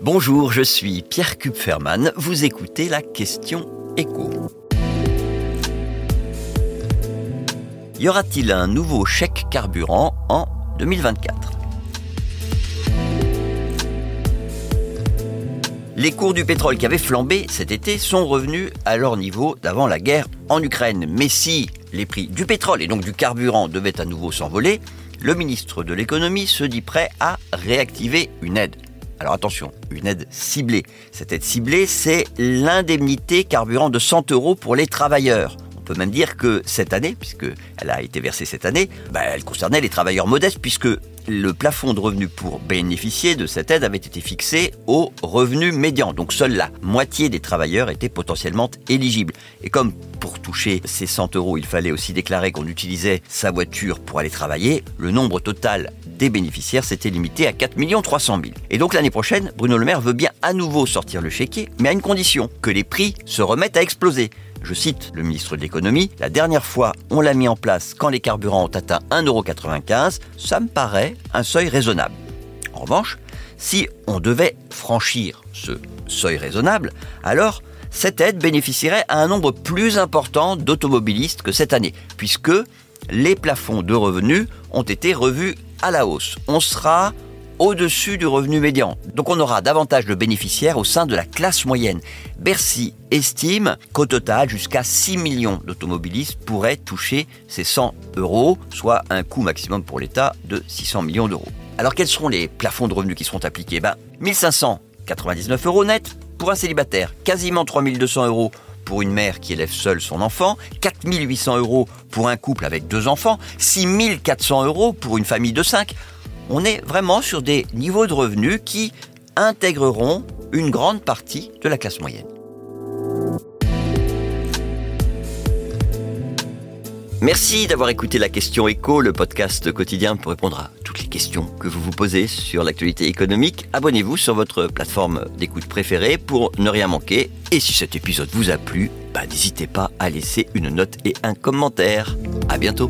Bonjour, je suis Pierre Kupferman. Vous écoutez la question écho. Y aura-t-il un nouveau chèque carburant en 2024 Les cours du pétrole qui avaient flambé cet été sont revenus à leur niveau d'avant la guerre en Ukraine. Mais si les prix du pétrole et donc du carburant devaient à nouveau s'envoler, le ministre de l'économie se dit prêt à réactiver une aide. Alors attention, une aide ciblée. Cette aide ciblée, c'est l'indemnité carburant de 100 euros pour les travailleurs. On peut même dire que cette année, puisqu'elle a été versée cette année, bah, elle concernait les travailleurs modestes, puisque le plafond de revenus pour bénéficier de cette aide avait été fixé au revenu médian. Donc seule la moitié des travailleurs étaient potentiellement éligibles. Et comme pour toucher ces 100 euros, il fallait aussi déclarer qu'on utilisait sa voiture pour aller travailler, le nombre total des bénéficiaires s'était limité à 4 300 000. Et donc l'année prochaine, Bruno Le Maire veut bien à nouveau sortir le chéquier, mais à une condition, que les prix se remettent à exploser. Je cite le ministre de l'économie, la dernière fois on l'a mis en place quand les carburants ont atteint 1,95€, ça me paraît un seuil raisonnable. En revanche, si on devait franchir ce seuil raisonnable, alors cette aide bénéficierait à un nombre plus important d'automobilistes que cette année, puisque les plafonds de revenus ont été revus à la hausse. On sera au-dessus du revenu médian. Donc on aura davantage de bénéficiaires au sein de la classe moyenne. Bercy estime qu'au total, jusqu'à 6 millions d'automobilistes pourraient toucher ces 100 euros, soit un coût maximum pour l'État de 600 millions d'euros. Alors quels seront les plafonds de revenus qui seront appliqués? Ben, 1599 euros net pour un célibataire, quasiment 3200 euros pour une mère qui élève seule son enfant, 4800 euros pour un couple avec deux enfants, 6400 euros pour une famille de 5 on est vraiment sur des niveaux de revenus qui intégreront une grande partie de la classe moyenne. Merci d'avoir écouté la question écho, le podcast quotidien pour répondre à toutes les questions que vous vous posez sur l'actualité économique. Abonnez-vous sur votre plateforme d'écoute préférée pour ne rien manquer. Et si cet épisode vous a plu, bah, n'hésitez pas à laisser une note et un commentaire. À bientôt.